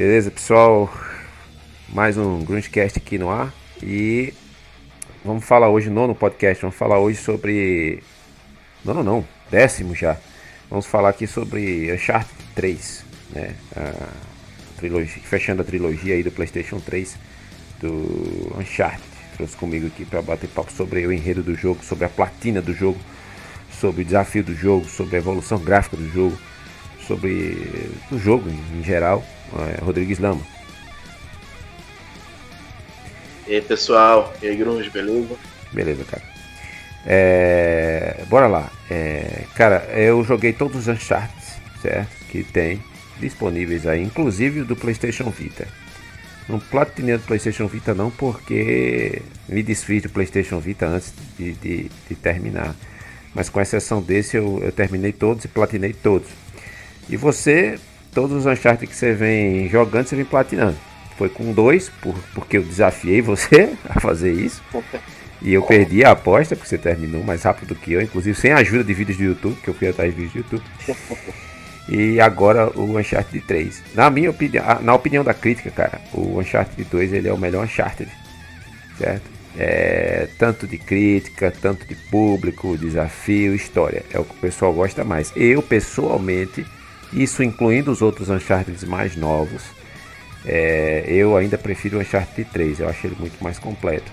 Beleza, pessoal? Mais um Grunge-cast aqui no ar. E vamos falar hoje, nono podcast, vamos falar hoje sobre... Nono não, décimo já. Vamos falar aqui sobre Uncharted 3, né? A trilogia, fechando a trilogia aí do Playstation 3 do Uncharted. Trouxe comigo aqui para bater papo sobre o enredo do jogo, sobre a platina do jogo, sobre o desafio do jogo, sobre a evolução gráfica do jogo, sobre o jogo em geral Rodrigues Lama. E aí pessoal, e aí Grunge, beleza? Beleza, cara. É, bora lá. É, cara, eu joguei todos os Uncharted, certo? Que tem disponíveis aí, inclusive o do PlayStation Vita. Não platinei do PlayStation Vita não, porque me desfiz do PlayStation Vita antes de, de, de terminar. Mas com exceção desse, eu, eu terminei todos e platinei todos. E você todos os Uncharted que você vem jogando, você vem platinando. Foi com dois, por, porque eu desafiei você a fazer isso. E eu perdi a aposta, porque você terminou mais rápido do que eu, inclusive sem ajuda de vídeos do YouTube, que eu fui atrás de vídeos do YouTube. E agora o Uncharted 3. Na minha opinião, na opinião da crítica, cara, o Uncharted 2 ele é o melhor Uncharted. Certo? É, tanto de crítica, tanto de público, desafio, história. É o que o pessoal gosta mais. Eu, pessoalmente, isso incluindo os outros Uncharted mais novos. É, eu ainda prefiro o Uncharted 3, eu acho ele muito mais completo.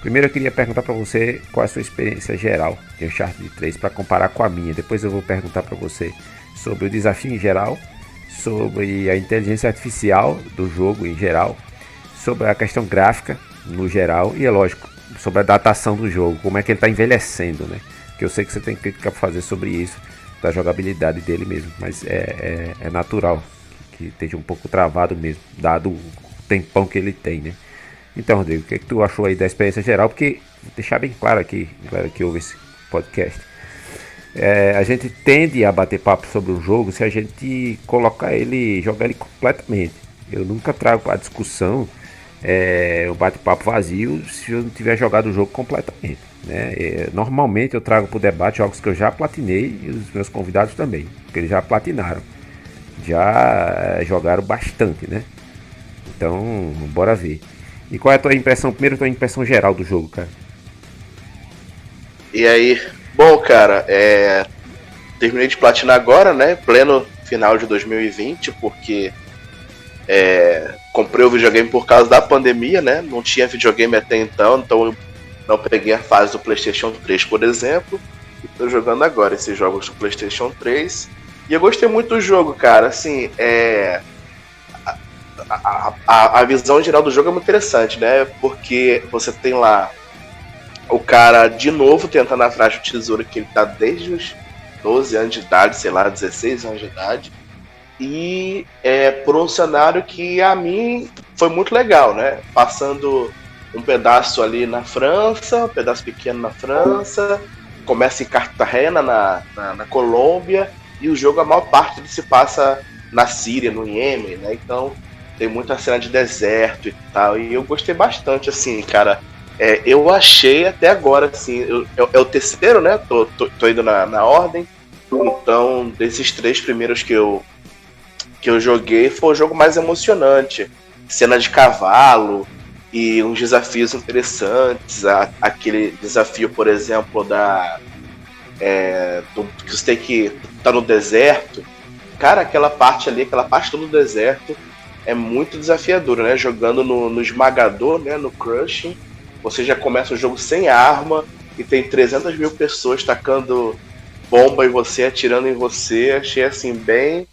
Primeiro eu queria perguntar para você qual é a sua experiência geral de Uncharted 3 para comparar com a minha. Depois eu vou perguntar para você sobre o desafio em geral, sobre a inteligência artificial do jogo em geral, sobre a questão gráfica no geral e é lógico sobre a datação do jogo, como é que ele está envelhecendo, né? Que eu sei que você tem crítica para fazer sobre isso da jogabilidade dele mesmo, mas é, é, é natural que, que, esteja um pouco travado mesmo, dado o tempão que ele tem, né? Então, Rodrigo, o que, é que tu achou aí da experiência geral? Porque, deixar bem claro aqui, galera que ouve esse podcast, é, a gente tende a bater papo sobre um jogo se a gente colocar ele, jogar ele completamente. Eu nunca trago a discussão é, o bate-papo vazio se eu não tiver jogado o jogo completamente. Né? É, normalmente eu trago para o debate jogos que eu já platinei e os meus convidados também, porque eles já platinaram, já é, jogaram bastante, né? Então, bora ver. E qual é a tua impressão, primeiro tua impressão geral do jogo, cara? E aí, bom, cara, é... terminei de platinar agora, né? Pleno final de 2020, porque é... comprei o videogame por causa da pandemia, né? Não tinha videogame até então, então eu não peguei a fase do PlayStation 3, por exemplo. Estou jogando agora esses jogos do PlayStation 3. E eu gostei muito do jogo, cara. Assim, é. A, a, a visão geral do jogo é muito interessante, né? Porque você tem lá o cara de novo tentando atrás do tesouro que ele tá desde os 12 anos de idade, sei lá, 16 anos de idade. E é por um cenário que a mim foi muito legal, né? Passando um pedaço ali na França, um pedaço pequeno na França, começa em Cartagena, na, na, na Colômbia, e o jogo, a maior parte dele se passa na Síria, no Iêmen, né? Então tem muita cena de deserto e tal, e eu gostei bastante, assim, cara. É, eu achei até agora, assim, eu, é, é o terceiro, né? Tô, tô, tô indo na, na ordem. Então, desses três primeiros que eu, que eu joguei, foi o jogo mais emocionante. Cena de cavalo, e uns desafios interessantes. A, aquele desafio, por exemplo, da. É, do, que você tem que tá no deserto. Cara, aquela parte ali, aquela parte do deserto é muito desafiadora, né? Jogando no, no esmagador, né? No crushing. Você já começa o jogo sem arma e tem 300 mil pessoas tacando bomba em você, atirando em você. Achei assim bem,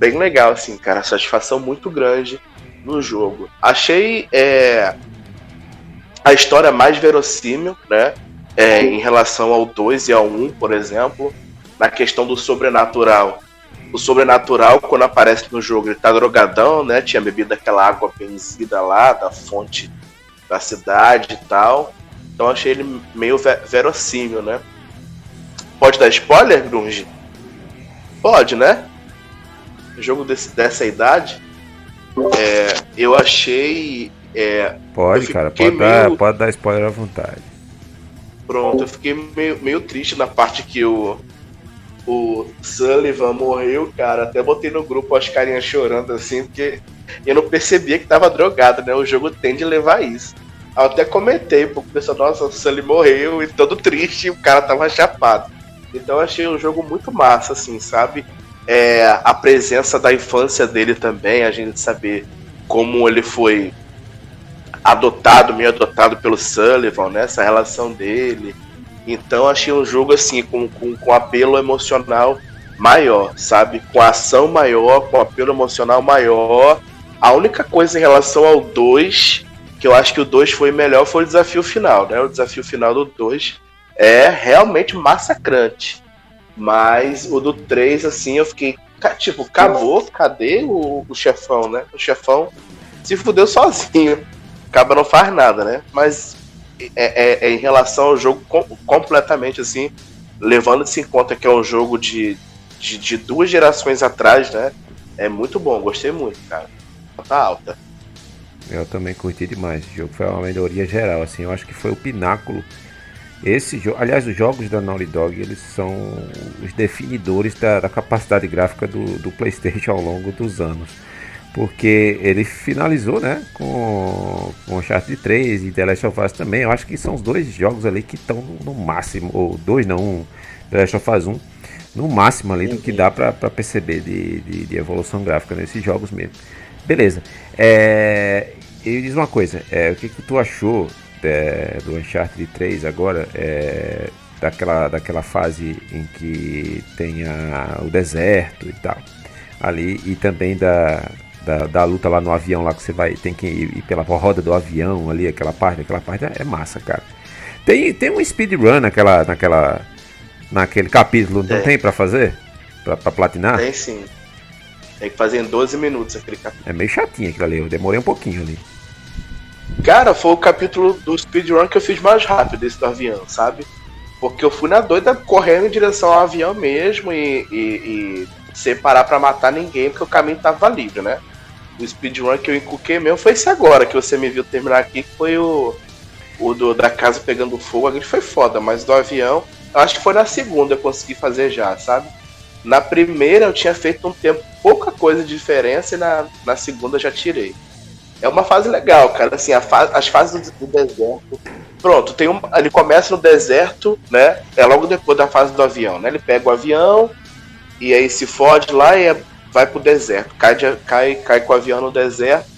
bem legal, assim, cara. Satisfação muito grande no jogo. Achei é, a história mais verossímil, né? É, em relação ao 2 e ao 1, um, por exemplo, na questão do sobrenatural. O sobrenatural, quando aparece no jogo, ele tá drogadão, né? Tinha bebido aquela água benzida lá, da fonte da cidade e tal. Então achei ele meio verossímil, né? Pode dar spoiler, Grunge? Pode, né? Jogo desse, dessa idade. É, eu achei. É, pode, eu cara, pode, meio... dar, pode dar spoiler à vontade. Pronto, eu fiquei meio, meio triste na parte que o, o Sullivan morreu, cara. Até botei no grupo as carinhas chorando assim, porque eu não percebia que tava drogado, né? O jogo tende a levar isso. Eu até comentei, porque o pessoal, nossa, o Sully morreu e todo triste e o cara tava chapado. Então eu achei um jogo muito massa, assim, sabe? É, a presença da infância dele também, a gente saber como ele foi adotado, meio adotado pelo Sullivan, né? Essa relação dele. Então achei um jogo assim, com, com, com apelo emocional maior, sabe? Com ação maior, com apelo emocional maior. A única coisa em relação ao 2, que eu acho que o 2 foi melhor, foi o desafio final, né? O desafio final do 2 é realmente massacrante. Mas o do 3, assim, eu fiquei. Tipo, acabou, cadê o, o chefão, né? O chefão se fudeu sozinho. Acaba não faz nada, né? Mas é, é, é em relação ao jogo com, completamente assim, levando-se em conta que é um jogo de, de, de, duas gerações atrás, né? É muito bom, gostei muito, cara. Tá alta. Eu também curti demais. O jogo foi uma melhoria geral, assim. Eu acho que foi o pináculo. Esse aliás, os jogos da Naughty Dog eles são os definidores da, da capacidade gráfica do, do PlayStation ao longo dos anos porque ele finalizou, né, com, com Uncharted 3 e The Last of Us também. Eu acho que são os dois jogos ali que estão no, máximo, ou dois não, um, The Last of Us 1, no máximo ali do que dá para perceber de, de, de, evolução gráfica nesses jogos mesmo. Beleza. É, e diz uma coisa, é, o que, que tu achou é, do Uncharted 3 agora? É, daquela, daquela fase em que tem a, o deserto e tal ali e também da, da, da, luta lá no avião, lá que você vai, tem que ir pela roda do avião ali, aquela parte, aquela parte é, massa, cara. Tem, tem um speedrun naquela, naquela, naquele capítulo, não tem para fazer? Pra, pra platinar? Tem sim. Tem que fazer em 12 minutos aquele capítulo. É meio chatinho aquilo ali, eu demorei um pouquinho ali. Cara, foi o capítulo do speedrun que eu fiz mais rápido, esse do avião, sabe? Porque eu fui na doida correndo em direção ao avião mesmo e, e, e sem parar pra matar ninguém, porque o caminho tava livre, né? o speedrun que eu encuquei mesmo foi esse agora, que você me viu terminar aqui, que foi o, o do, da casa pegando fogo. Aquele foi foda, mas do avião, eu acho que foi na segunda eu consegui fazer já, sabe? Na primeira eu tinha feito um tempo, pouca coisa de diferença, e na, na segunda eu já tirei. É uma fase legal, cara. Assim, as fases do, do, deserto. Pronto, tem um, ele começa no deserto, né? É logo depois da fase do avião, né? Ele pega o avião e aí se fode lá e é vai pro deserto, cai, de, cai, cai com o avião no deserto.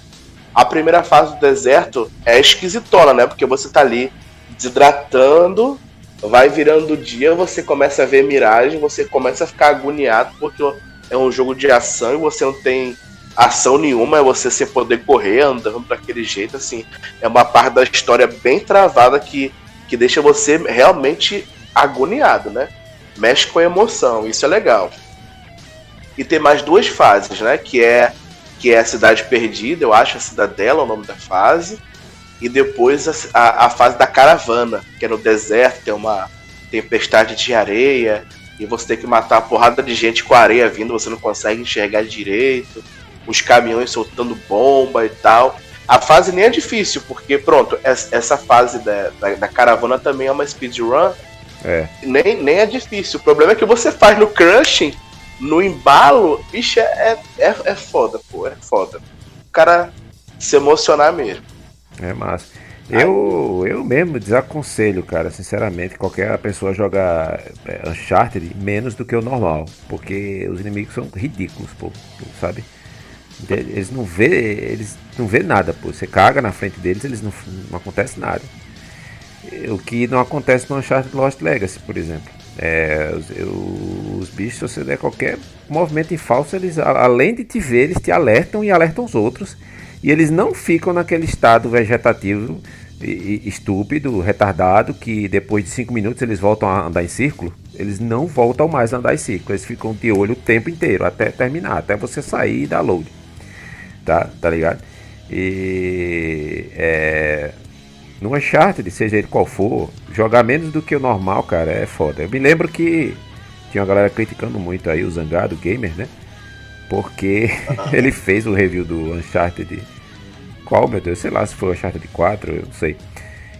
A primeira fase do deserto é esquisitona, né? Porque você tá ali desidratando, vai virando o dia, você começa a ver miragem, você começa a ficar agoniado porque é um jogo de ação e você não tem ação nenhuma, é você sem poder correr, andando daquele jeito, assim. É uma parte da história bem travada que, que deixa você realmente agoniado, né? Mexe com a emoção, isso é legal e tem mais duas fases, né? Que é que é a cidade perdida, eu acho a cidadela é o nome da fase, e depois a, a, a, fase da caravana, que é no deserto, tem uma tempestade de areia, e você tem que matar a porrada de gente com areia vindo, você não consegue enxergar direito, os caminhões soltando bomba e tal. A fase nem é difícil, porque pronto, essa fase da, da, da caravana também é uma speedrun. É. Nem, nem é difícil. O problema é que você faz no Crushing no embalo, bicho, é, é, é foda, pô, é foda. O cara se emocionar mesmo. É massa. Eu, eu mesmo desaconselho, cara, sinceramente, qualquer pessoa jogar é, Uncharted menos do que o normal. Porque os inimigos são ridículos, pô, sabe? Eles não vê, eles não vê nada, pô. Você caga na frente deles, eles não, não acontece nada. O que não acontece no Uncharted Lost Legacy, por exemplo. É, os, os, bichos, se você der qualquer movimento em falso, eles, além de te ver, eles te alertam e alertam os outros. E eles não ficam naquele estado vegetativo estúpido, retardado, que depois de 5 minutos eles voltam a andar em círculo. Eles não voltam mais a andar em círculo. Eles ficam de olho o tempo inteiro, até terminar, até você sair e dar load. Tá, tá ligado? E é, no Uncharted, seja ele qual for, jogar menos do que o normal, cara, é foda. Eu me lembro que tinha uma galera criticando muito aí o Zangado Gamer, né? Porque ele fez o review do Uncharted. Qual, meu Deus? Sei lá se foi o Uncharted 4, eu não sei.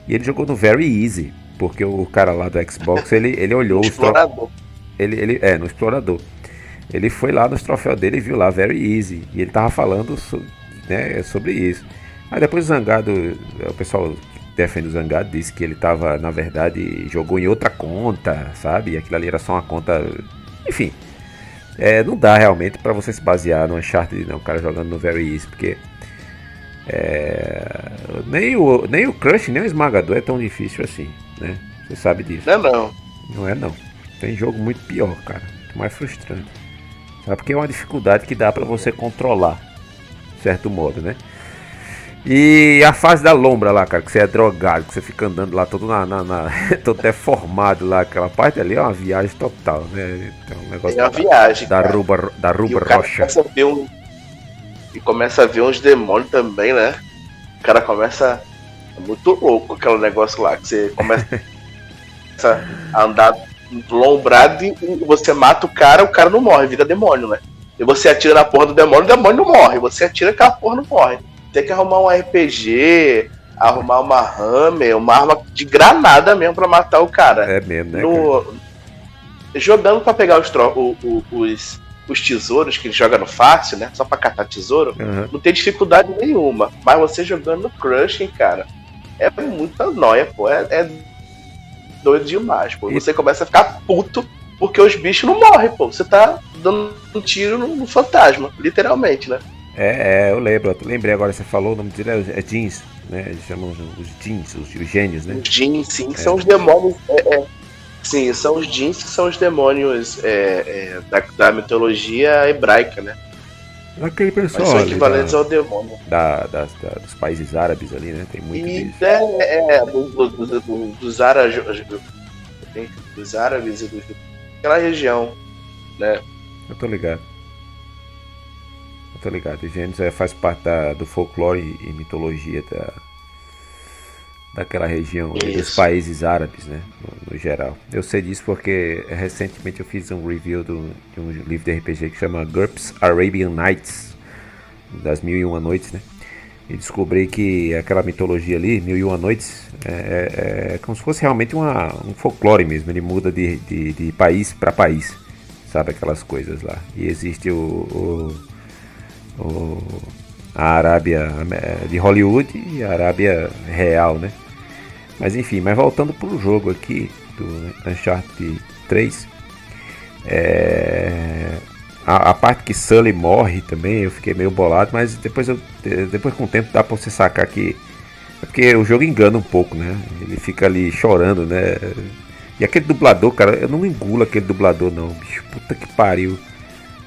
E ele jogou no Very Easy, porque o cara lá do Xbox, ele, ele olhou os explorador. Ele, ele, é, no explorador. Ele foi lá nos troféus dele e viu lá Very Easy. E ele tava falando né, é sobre isso. Aí depois o Zangado, o pessoal que defende o Zangado disse que ele tava, na verdade, jogou em outra conta, sabe? E aquilo ali era só uma conta. Enfim. É, não dá realmente para você se basear no Uncharted, não, o cara jogando no Very Easy, porque é, nem, o, nem o Crush, nem o Esmagador é tão difícil assim, né? Você sabe disso. Não é não. Não é não. Tem jogo muito pior, cara. Muito mais frustrante. Sabe? Porque é uma dificuldade que dá para você controlar, de certo modo, né? E a fase da lombra lá, cara, que você é drogado, que você fica andando lá todo na, na, na todo deformado lá, aquela parte ali é uma viagem total, né? Então, um negócio é uma da, viagem. Da cara. ruba, da ruba e rocha. Começa a ver um, e começa a ver uns demônios também, né? O cara começa. É muito louco aquele negócio lá, que você começa a andar lombrado e você mata o cara, o cara não morre, vira demônio, né? E você atira na porra do demônio, o demônio não morre. Você atira aquela porra não morre. Tem que arrumar um RPG, arrumar uma Hammer, uma arma de granada mesmo pra matar o cara. É mesmo, né? No... Jogando pra pegar os, tro... o, o, os, os tesouros que ele joga no fácil, né? Só pra catar tesouro, uhum. não tem dificuldade nenhuma. Mas você jogando no Crushing, cara, é muita noia, pô. É, é doido demais, pô. E... Você começa a ficar puto porque os bichos não morrem, pô. Você tá dando um tiro no, no fantasma, literalmente, né? É, é, eu lembro, eu lembrei agora, você falou, o nome dele é, é jeans, né? Eles chamam os jeans, os, os gênios, né? Os jeans, sim, é. são os demônios. É, é, sim, são os jeans que são os demônios da, da mitologia hebraica, né? Aquele pessoal. Mas são equivalentes da, ao demônio. Da, da, da, dos países árabes ali, né? Tem muito e disso. É, é do, do, do, dos árabes. Dos árabes e do, aquela região, né? Eu tô ligado. Eu tô ligado. Gênesis é, faz parte da, do folclore e mitologia da, daquela região, dos países árabes, né? No, no, geral. Eu sei disso porque recentemente eu fiz um review do, de um livro de RPG que chama GURPS Arabian Nights, das Mil e Uma Noites, né? E descobri que aquela mitologia ali, Mil e Uma Noites, é, é, é como se fosse realmente uma, um folclore mesmo. Ele muda de, de, de país para país, sabe? Aquelas coisas lá. E existe o, o, o a Arábia de Hollywood e a Arábia real, né? Mas enfim, mas voltando para o jogo aqui do Uncharted 3, é, a, a, parte que Sully morre também eu fiquei meio bolado, mas depois, eu, depois com o tempo dá para você sacar que é porque o jogo engana um pouco, né? Ele fica ali chorando, né? E aquele dublador, cara, eu não engulo aquele dublador não, bicho. Puta que pariu.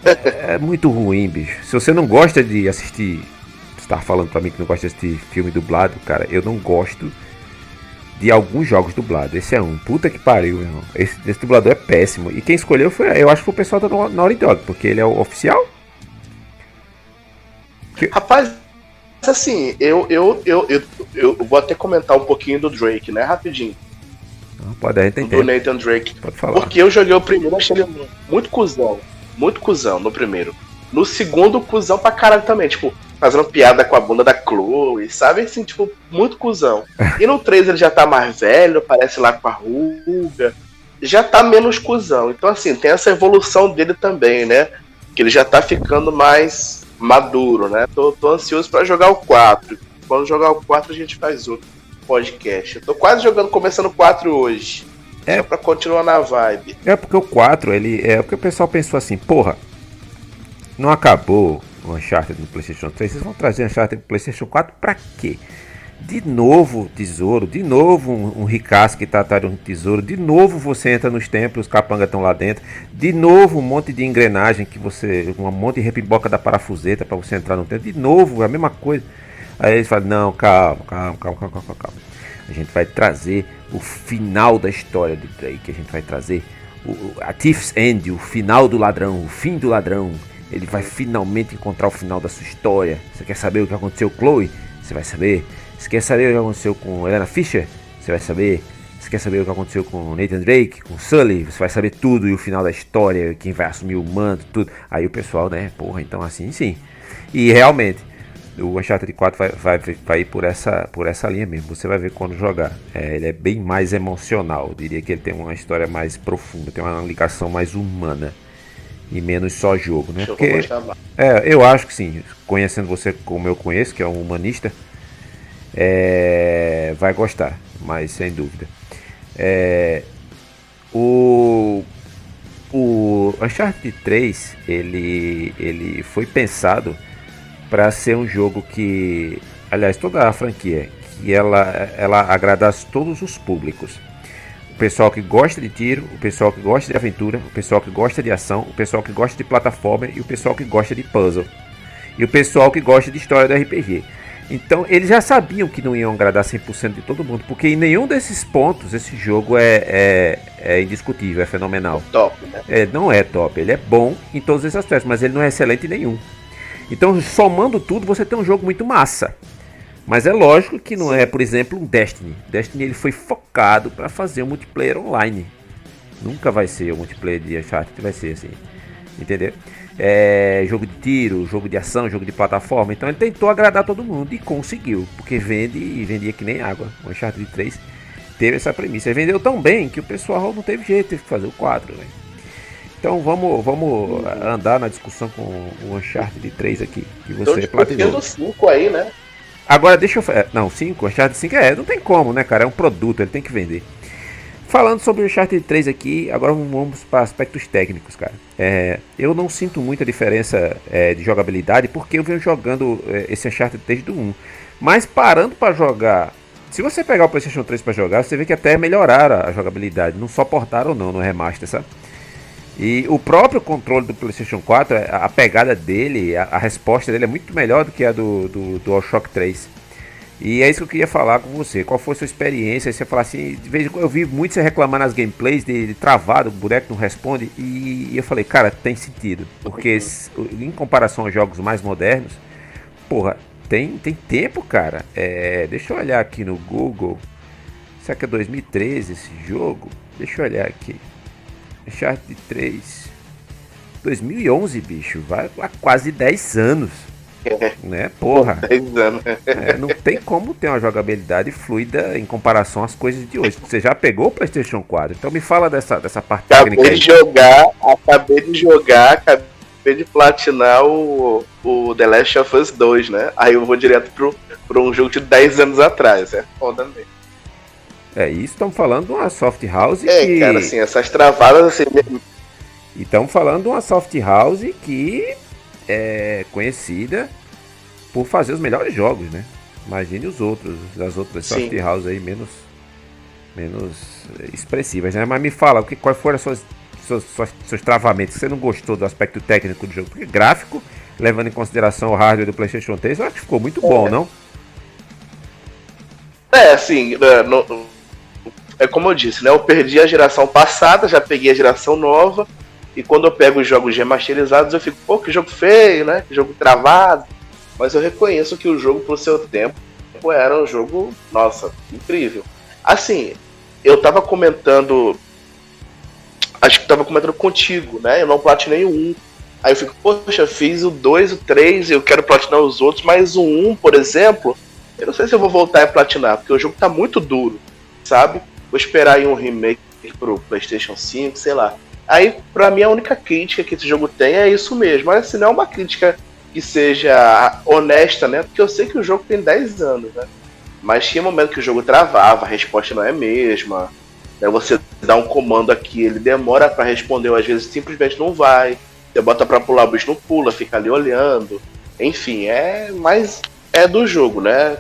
É, é muito ruim, bicho. Se você não gosta de assistir, você tá falando pra mim que não gosta de assistir filme dublado, cara, eu não gosto de alguns jogos dublados. Esse é um. Puta que pariu, meu irmão. Esse, esse dublador é péssimo. E quem escolheu foi, eu acho que foi o pessoal da Naughty Dog, porque ele é o oficial. Rapaz, assim, eu, eu, eu, eu, eu vou até comentar um pouquinho do Drake, né? Rapidinho. Não, pode, gente Do Nathan Drake. Pode falar. Porque eu joguei o primeiro, achei ele muito cuzão. Muito cuzão no primeiro. No segundo, cuzão pra caralho também. Tipo, fazendo piada com a bunda da Chloe, sabe? Assim, tipo, muito cuzão. E no 3 ele já tá mais velho, parece lá com a ruga. Já tá menos cuzão. Então, assim, tem essa evolução dele também, né? Que ele já tá ficando mais maduro, né? Tô, tô ansioso para jogar o 4. Quando jogar o 4 a gente faz outro podcast. Eu tô quase jogando, começando o 4 hoje. É. Só pra continuar na vibe. É porque o 4, ele. É porque o pessoal pensou assim, porra, não acabou o Uncharted no PlayStation 3, vocês vão trazer Uncharted no PlayStation 4 para quê? De novo tesouro, de novo um, um ricaço que tá atrás de um tesouro, de novo você entra nos templos, os capangas estão lá dentro, de novo um monte de engrenagem que você, um monte de repiboca da parafuseta para você entrar no templo, de novo a mesma coisa. Aí eles falam: Não, calma, calma, calma, calma, calma, calma. A gente vai trazer o final da história de Drake, a gente vai trazer o, a Thief's End, o final do ladrão, o fim do ladrão ele vai finalmente encontrar o final da sua história. Você quer saber o que aconteceu com Chloe? Você vai saber. Você quer saber o que aconteceu com Helena Fisher? Você vai saber. Você quer saber o que aconteceu com Nathan Drake, com Sully? Você vai saber tudo e o final da história, quem vai assumir o manto, tudo. Aí o pessoal, né? Porra, então assim sim. E realmente, o Uncharted 4 vai, vai, vai ir por essa, por essa linha mesmo. Você vai ver quando jogar. É, ele é bem mais emocional. Eu diria que ele tem uma história mais profunda, tem uma ligação mais humana e menos só jogo, né? Porque, é, eu acho que sim, conhecendo você como eu conheço, que é um humanista, é, vai gostar, mas sem dúvida. É, o o Uncharted 3 ele, ele foi pensado para ser um jogo que, aliás, toda a franquia, que ela, ela agradasse todos os públicos. O pessoal que gosta de tiro, o pessoal que gosta de aventura, o pessoal que gosta de ação, o pessoal que gosta de plataforma e o pessoal que gosta de puzzle. E o pessoal que gosta de história do RPG. Então eles já sabiam que não iam agradar 100% de todo mundo, porque em nenhum desses pontos esse jogo é, é, é indiscutível, é fenomenal. Top, né? É, não é top, ele é bom em todos esses aspectos, mas ele não é excelente em nenhum. Então, somando tudo, você tem um jogo muito massa. Mas é lógico que não é, por exemplo, um Destiny. Destiny ele foi focado para fazer um multiplayer online. Nunca vai ser o multiplayer de Uncharted, vai ser assim. Entendeu? É, jogo de tiro, jogo de ação, jogo de plataforma. Então ele tentou agradar todo mundo e conseguiu, porque vende e vendia que nem água. O Uncharted 3 teve essa premissa. Ele vendeu tão bem que o pessoal não teve jeito, teve que fazer o 4. Né? Então vamos, vamos andar na discussão com o Uncharted 3 aqui, que você então, platinou. 5 aí, né? Agora deixa eu. É, não, 5, Uncharted 5 é, não tem como, né, cara? É um produto, ele tem que vender. Falando sobre o Uncharted 3 aqui, agora vamos para aspectos técnicos, cara. É, eu não sinto muita diferença é, de jogabilidade porque eu venho jogando é, esse Uncharted desde o 1. Mas parando para jogar, se você pegar o PlayStation 3 para jogar, você vê que até melhoraram a jogabilidade, não só portaram não no remaster, sabe? E o próprio controle do PlayStation 4, a pegada dele, a, a resposta dele é muito melhor do que a do, do, do DualShock 3. E é isso que eu queria falar com você. Qual foi a sua experiência? Você falar assim, de vez em quando eu vi muito você reclamar nas gameplays de, de travado, o boneco não responde. E, e, eu falei, cara, tem sentido. Porque em comparação aos jogos mais modernos, porra, tem, tem tempo, cara. É, deixa eu olhar aqui no Google. Será que é 2013 esse jogo? Deixa eu olhar aqui. Uncharted 3. 2011, bicho. Vai há quase 10 anos. É. Né? Porra. 10 anos. É, não tem como ter uma jogabilidade fluida em comparação às coisas de hoje. Você já pegou o PlayStation 4, então me fala dessa, dessa parte acabei técnica. Acabei de jogar, acabei de jogar, acabei de platinar o, o The Last of Us 2, né? Aí eu vou direto pro, pro um jogo de 10 anos atrás. É foda mesmo. É, isso estamos falando de uma soft house é, que... cara, assim, essas travadas assim... E estamos falando de uma soft house que é conhecida por fazer os melhores jogos, né? Imagine os outros, as outras Sim. soft house aí menos menos expressivas, né? Mas me fala, o que, quais foram suas, seus, seus, seus travamentos? Você não gostou do aspecto técnico do jogo? Porque gráfico, levando em consideração o hardware do PlayStation 3, eu acho que ficou muito bom, é. não? É, assim, é, no, é como eu disse, né? Eu perdi a geração passada, já peguei a geração nova. E quando eu pego os jogos remasterizados, eu fico, pô, que jogo feio, né? Que jogo travado. Mas eu reconheço que o jogo, pro seu tempo, era um jogo, nossa, incrível. Assim, eu tava comentando. Acho que tava comentando contigo, né? Eu não platinei o 1. Aí eu fico, poxa, fiz o 2, o 3, eu quero platinar os outros, mas o 1, por exemplo, eu não sei se eu vou voltar a platinar, porque o jogo tá muito duro, sabe? Vou esperar aí um remake pro PlayStation 5, sei lá. Aí, pra mim, a única crítica que esse jogo tem é isso mesmo. Mas assim, não é uma crítica que seja honesta, né? Porque eu sei que o jogo tem 10 anos, né? Mas tinha momento que o jogo travava, a resposta não é a mesma. Né? Você dá um comando aqui, ele demora para responder, ou às vezes simplesmente não vai. Você bota pra pular, o bicho não pula, fica ali olhando. Enfim, é. Mas é do jogo, né?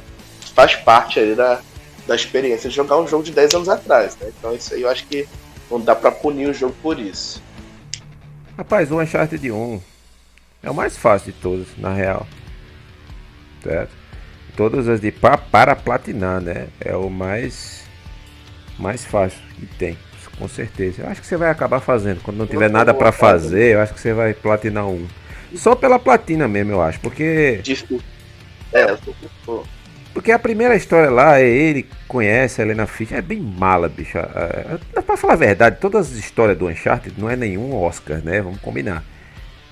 Faz parte aí da, da experiência de jogar um jogo de 10 anos atrás, né? Então isso aí eu acho que não dá pra punir o jogo por isso. Rapaz, o Uncharted 1 é o mais fácil de todos, na real. Certo? Todas as de pra, para platinar, né? É o mais mais fácil que tem, com certeza. Eu acho que você vai acabar fazendo. Quando não tiver nada para fazer, eu acho que você vai platinar um. Só pela platina mesmo, eu acho, porque. É, eu tô... Porque a primeira história lá é ele conhece a Helena Fischer, é bem mala, bicho. É, é, pra falar a verdade, todas as histórias do Uncharted não é nenhum Oscar, né? Vamos combinar.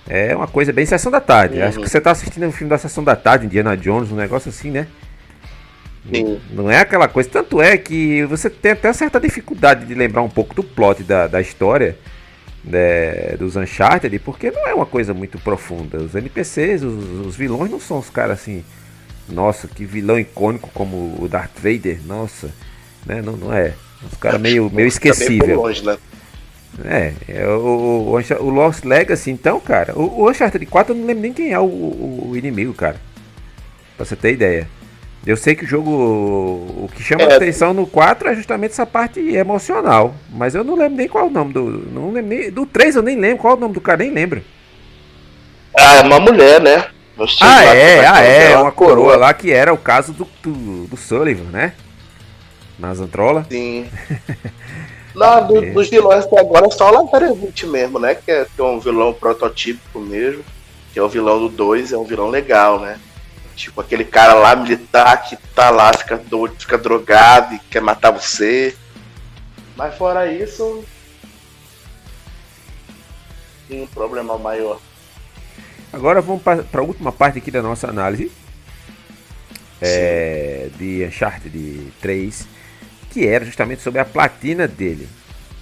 É uma coisa bem sessão da tarde. Uhum. Acho que você tá assistindo um filme da sessão da tarde, Indiana Jones, um negócio assim, né? Sim. Não é aquela coisa. Tanto é que você tem até certa dificuldade de lembrar um pouco do plot da, da história. né, dos Uncharted, porque não é uma coisa muito profunda. Os NPCs, os, os vilões não são os caras assim, nossa, que vilão icônico como o Darth Vader, nossa, né? Não, não é. Os caras meio, meio esquecível. Longe, né? É, é o, o, o, Lost Legacy, então, cara, o, o Uncharted 4 eu não lembro nem quem é o, o inimigo, cara. Pra você ter ideia. Eu sei que o jogo. O que chama é. atenção no 4 é justamente essa parte emocional. Mas eu não lembro nem qual é o nome do. Não lembro nem, do 3 eu nem lembro qual é o nome do cara, nem lembro. Ah, é uma mulher, né? Ah, é, ah, é, uma coroa, coroa lá que era o caso do, do, do Sullivan, né? Na Zantrola. Sim. Não, do, é. dos vilões até agora é só o Lazarevich mesmo, né? Que é, que é um vilão prototípico mesmo. Que é o vilão do 2, é um vilão legal, né? Tipo, aquele cara lá militar que tá lá, fica doido, fica drogado e quer matar você. Mas fora isso. Tem um problema maior. Agora vamos para a última parte aqui da nossa análise. É, de Uncharted 3, que era justamente sobre a platina dele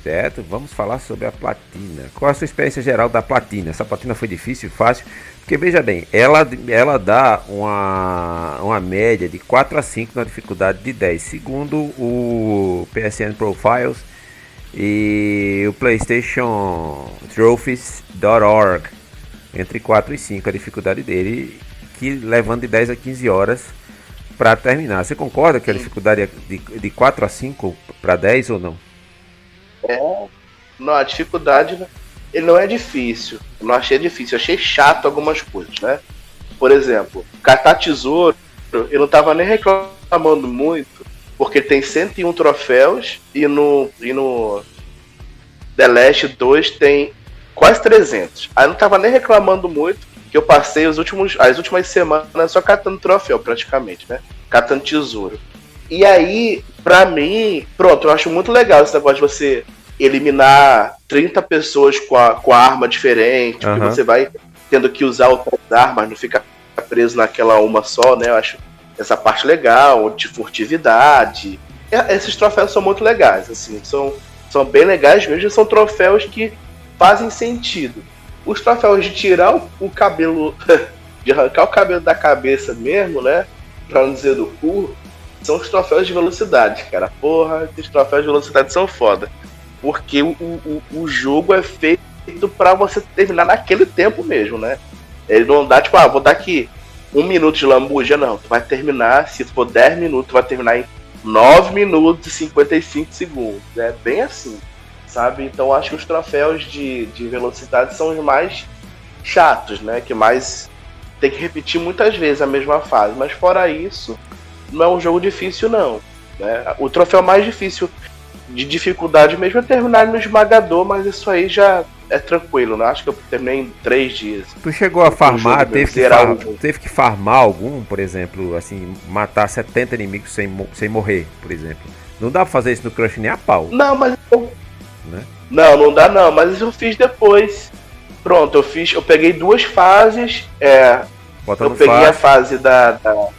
certo? Vamos falar sobre a platina. Qual a sua experiência geral da platina? Essa platina foi difícil, fácil? Porque veja bem, ela, ela dá uma, uma média de 4 a 5 na dificuldade de 10, segundo o PSN Profiles e o PlayStation Trophies.org. Entre 4 e 5 a dificuldade dele, que levando de 10 a 15 horas para terminar. Você concorda que a dificuldade é de, de 4 a 5 para 10 ou não? É. Não, a dificuldade ele não é difícil. Eu não achei difícil, achei chato algumas coisas, né? Por exemplo, catar tesouro, eu não tava nem reclamando muito, porque tem 101 troféus e no, e no The Last 2 tem quase 300. Aí eu não tava nem reclamando muito, que eu passei os últimos, as últimas semanas só catando troféu, praticamente, né? Catando tesouro. E aí, pra mim, pronto, eu acho muito legal esse negócio de você eliminar 30 pessoas com a, com a arma diferente, uhum. você vai tendo que usar outras armas, não fica preso naquela uma só, né? Eu acho essa parte legal, de furtividade. Esses troféus são muito legais, assim, são, são bem legais mesmo, são troféus que fazem sentido. Os troféus de tirar o, o cabelo, de arrancar o cabelo da cabeça mesmo, né? Pra não dizer do cu, são os troféus de velocidade, cara. Porra, esses troféus de velocidade são foda. Porque o, o, o jogo é feito para você terminar naquele tempo mesmo, né? Ele não dá, tipo, ah, vou dar aqui um minuto de lambuja, não. Tu vai terminar, se for 10 minutos, tu vai terminar em 9 minutos e 55 segundos. É bem assim, sabe? Então acho que os troféus de, de velocidade são os mais chatos, né? Que mais tem que repetir muitas vezes a mesma fase. Mas fora isso, não é um jogo difícil, não. Né? O troféu mais difícil de dificuldade mesmo é terminar no esmagador, mas isso aí já é tranquilo, né? Acho que eu terminei em três dias. Tu chegou a farmar, teve que, far, teve que farmar algum, por exemplo, assim, matar 70 inimigos sem, sem morrer, por exemplo. Não dá pra fazer isso no Crush nem a pau. Não, mas. Né? Não, não dá não, mas eu fiz depois. Pronto, eu fiz, eu peguei duas fases. É, Bota eu peguei fácil. a fase da, da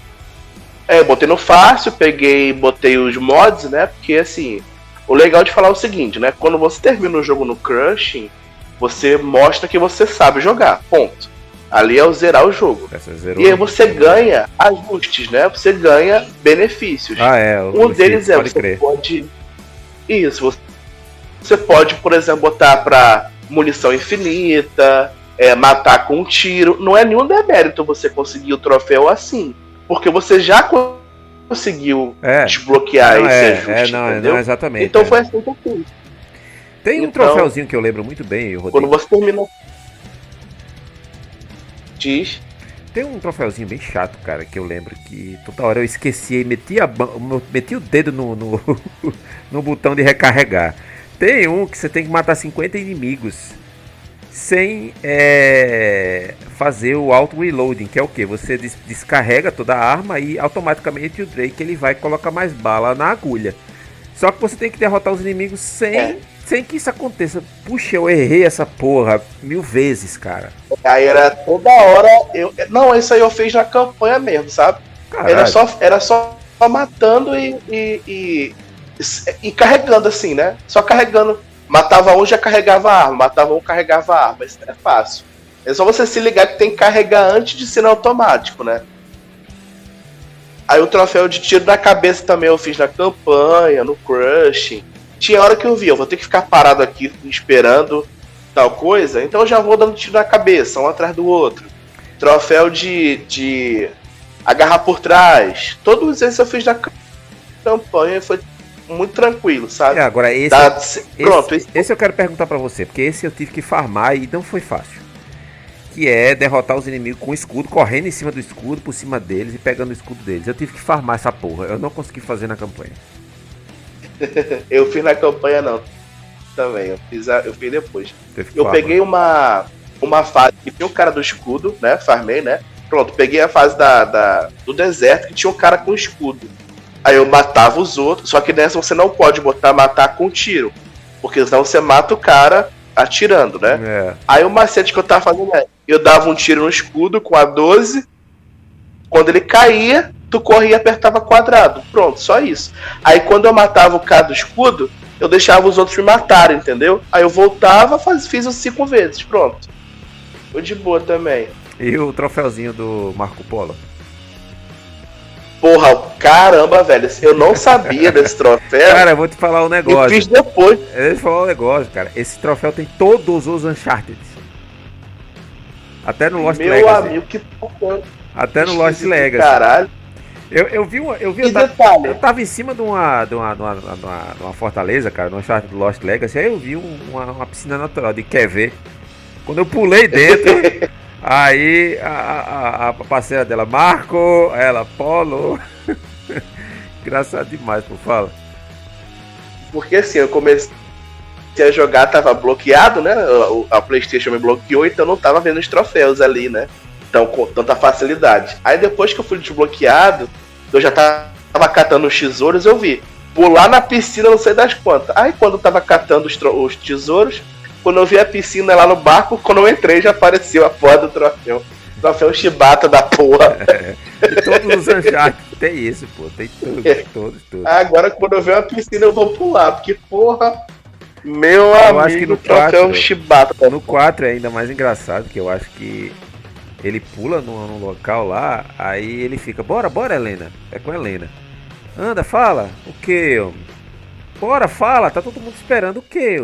é, eu botei no fácil, peguei, botei os mods, né? Porque assim, o legal de falar é o seguinte, né? Quando você termina o jogo no Crushing, você mostra que você sabe jogar. Ponto. Ali é o zerar o jogo. E aí você ganha ajustes, né? Você ganha benefícios. Ah, é. Um deles é você crer. pode. Isso, você pode, por exemplo, botar pra munição infinita, é, matar com um tiro. Não é nenhum demérito você conseguir o troféu assim porque você já conseguiu é. desbloquear não, esse é, ajuste, é, não, entendeu? Não, exatamente. Então é. foi assim que eu fiz. Tem um então, troféuzinho que eu lembro muito bem, Rodrigo. Quando você termina. Diz. Tem um troféuzinho bem chato, cara, que eu lembro que toda hora eu esquecia e metia, metia o dedo no, no, no botão de recarregar. Tem um que você tem que matar 50 inimigos sem é, fazer o auto reloading, que é o que? Você des descarrega toda a arma e automaticamente o Drake ele vai colocar mais bala na agulha. Só que você tem que derrotar os inimigos sem, é. sem que isso aconteça. Puxa, eu errei essa porra mil vezes, cara. Aí era toda hora. Eu, não, isso aí eu fiz na campanha mesmo, sabe? Era só, era só matando e, e, e, e carregando assim, né? Só carregando Matava um, já carregava a arma. Matava um, carregava a arma. Isso é fácil. É só você se ligar que tem que carregar antes de ser automático, né? Aí o troféu de tiro na cabeça também eu fiz na campanha, no Crushing. Tinha hora que eu vi, eu vou ter que ficar parado aqui esperando tal coisa, então eu já vou dando tiro na cabeça, um atrás do outro. Troféu de, de agarrar por trás. Todos esses eu fiz na campanha foi muito tranquilo, sabe? É, agora esse, Dá, pronto, esse, esse eu quero perguntar para você, porque esse eu tive que farmar e não foi fácil. Que é derrotar os inimigos com escudo, correndo em cima do escudo, por cima deles e pegando o escudo deles. Eu tive que farmar essa porra. Eu não consegui fazer na campanha. eu fiz na campanha não. Também, eu fiz, a, eu fiz depois. Eu peguei uma, uma fase que tinha o cara do escudo, né? Farmei, né? Pronto, peguei a fase da, da, do deserto que tinha um cara com escudo. Aí eu matava os outros, só que nessa você não pode botar matar com tiro. Porque senão você mata o cara atirando, né? É. Aí o macete que eu tava fazendo é, eu dava um tiro no escudo com a 12, quando ele caía, tu corria e apertava quadrado. Pronto, só isso. Aí quando eu matava o cara do escudo, eu deixava os outros me matarem, entendeu? Aí eu voltava, faz, fiz os cinco vezes, pronto. Foi de boa também. E o troféuzinho do Marco Polo? Porra, caramba, velho, eu não sabia desse troféu. Cara, eu vou te falar um negócio. Eu fiz depois. Eu vou te falar um negócio, cara. Esse troféu tem todos os Uncharted. Até no Lost Meu Legacy. Meu amigo, que Até no Lost Legacy. Caralho. Eu, eu vi uma. Eu, vi, eu, tava, eu tava em cima de uma, de uma, de uma, de uma, de uma fortaleza, cara, no Uncharted do Lost Legacy. Aí eu vi uma, uma piscina natural de ver. Quando eu pulei dentro. Aí a, a, a parceira dela, Marco, ela, Polo. Engraçado demais, por fala. Porque assim, eu comecei a jogar, tava bloqueado, né? A Playstation me bloqueou, então não tava vendo os troféus ali, né? Então, com tanta facilidade. Aí depois que eu fui desbloqueado, eu já tava catando os tesouros, eu vi. Pular na piscina, não sei das quantas. Aí quando eu tava catando os, os tesouros, quando eu vi a piscina lá no barco, quando eu entrei já apareceu a porra do troféu. Troféu chibata da porra. É, todos os Uncharted tem isso, pô. Tem tudo, é. todos, todos. Agora quando eu ver uma piscina eu vou pular, porque porra. Meu eu amigo, acho que no troféu 4, chibata. No 4 é ainda mais engraçado, que eu acho que ele pula num, num local lá, aí ele fica, bora, bora, Helena. É com a Helena. Anda, fala. O que, Bora, fala, tá todo mundo esperando o que,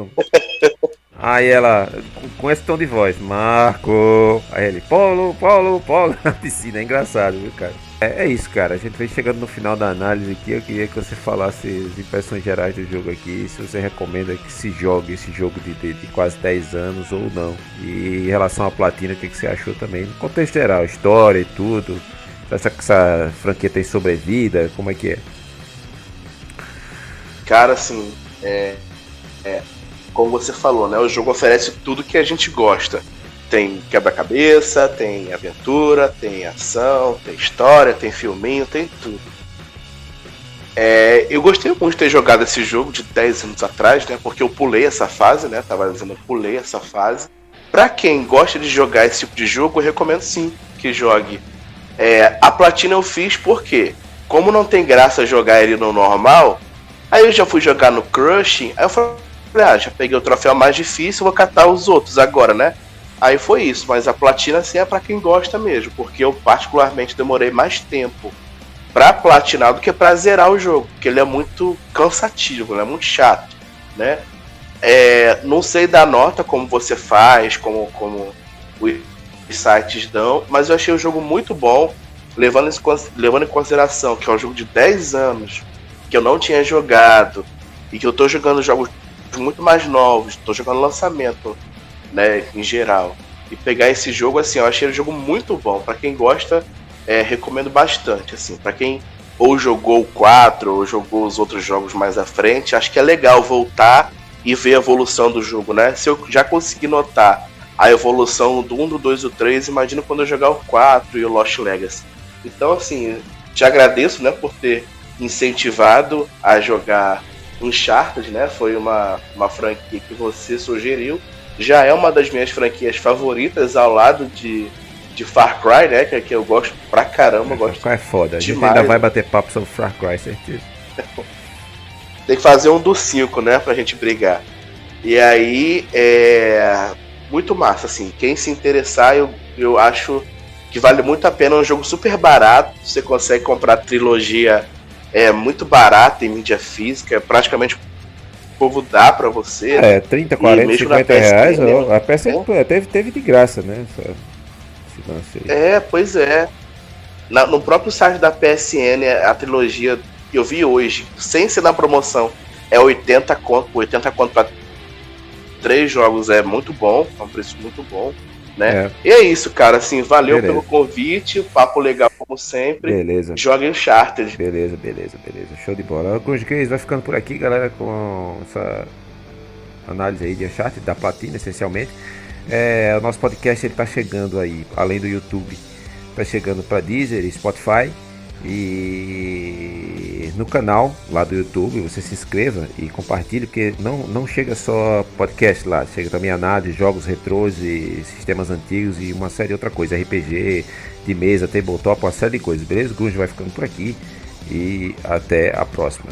Aí ela, com esse tom de voz, Marco. Aí ele, Polo, Polo, Polo, na piscina. É engraçado, viu, cara? É, é, isso, cara. A gente vem chegando no final da análise aqui. Eu queria que você falasse as impressões gerais do jogo aqui. Se você recomenda que se jogue esse jogo de, de, de quase 10 anos ou não. E em relação à platina, o que, que você achou também? No contexto geral, história e tudo. Essa, essa franquia tem sobrevida? Como é que é? Cara, assim, é, é como você falou, né? O jogo oferece tudo que a gente gosta. Tem quebra-cabeça, tem aventura, tem ação, tem história, tem filminho, tem tudo. É, eu gostei muito de ter jogado esse jogo de 10 anos atrás, né? Porque eu pulei essa fase, né? Tava dizendo, eu pulei essa fase. Pra quem gosta de jogar esse tipo de jogo, eu recomendo sim que jogue. É, a platina eu fiz porque, como não tem graça jogar ele no normal, aí eu já fui jogar no Crushing, aí eu falei, Falei, ah, já peguei o troféu mais difícil, vou catar os outros agora, né? Aí foi isso, mas a platina sim é para quem gosta mesmo, porque eu particularmente demorei mais tempo para platinar do que para zerar o jogo, porque ele é muito cansativo, é muito chato, né? É, não sei da nota como você faz, como, como os sites dão, mas eu achei o jogo muito bom, levando levando em consideração que é um jogo de 10 anos, que eu não tinha jogado, e que eu tô jogando jogos muito mais novos, tô jogando lançamento, né, em geral. E pegar esse jogo, assim, eu achei o jogo muito bom. para quem gosta, é, recomendo bastante, assim. para quem ou jogou o 4 ou jogou os outros jogos mais à frente, acho que é legal voltar e ver a evolução do jogo, né? Se eu já consegui notar a evolução do 1, do 2 e do 3, imagina quando eu jogar o 4 e o Lost Legacy. Então, assim, te agradeço, né, por ter incentivado a jogar Uncharted, né? Foi uma, uma franquia que você sugeriu. Já é uma das minhas franquias favoritas ao lado de, de Far Cry, né? Que, é que eu gosto pra caramba. Far Cry é foda. A gente ainda vai bater papo sobre Far Cry, certeza. Tem que fazer um do 5, né? Pra gente brigar. E aí é muito massa, assim. Quem se interessar, eu, eu acho que vale muito a pena. É um jogo super barato. Você consegue comprar trilogia é muito barata em mídia física. Praticamente o povo dá para você. É, 30, 40, 50 reais. Ó, a peça é, teve, teve de graça, né? É, pois é. Na, no próprio site da PSN, a trilogia que eu vi hoje, sem ser na promoção, é 80 conto. 80 conto pra três jogos é muito bom, é um preço muito bom. Né? É. E é isso, cara. Assim, valeu beleza. pelo convite, papo legal como sempre. Beleza. Joga Uncharted. Beleza, beleza, beleza. Show de bola. Gays vai ficando por aqui, galera, com essa análise aí de Uncharted, da platina, essencialmente. É, o nosso podcast ele tá chegando aí, além do YouTube, tá chegando para Deezer, Spotify e no canal lá do YouTube você se inscreva e compartilhe, porque não, não chega só podcast lá, chega também análise, jogos retrôs e sistemas antigos e uma série de outra coisa, RPG, de mesa, tabletop, uma série de coisas, beleza? Grunge vai ficando por aqui e até a próxima.